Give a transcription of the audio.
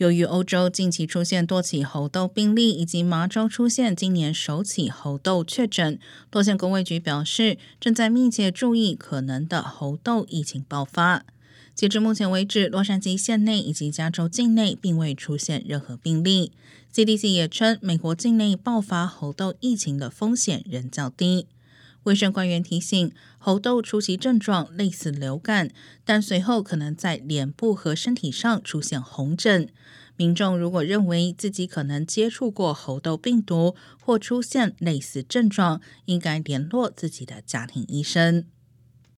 由于欧洲近期出现多起猴痘病例，以及麻州出现今年首起猴痘确诊，多县公卫局表示正在密切注意可能的猴痘疫情爆发。截至目前为止，洛杉矶县内以及加州境内并未出现任何病例。CDC 也称，美国境内爆发猴痘疫情的风险仍较低。卫生官员提醒，猴痘初期症状类似流感，但随后可能在脸部和身体上出现红疹。民众如果认为自己可能接触过猴痘病毒或出现类似症状，应该联络自己的家庭医生。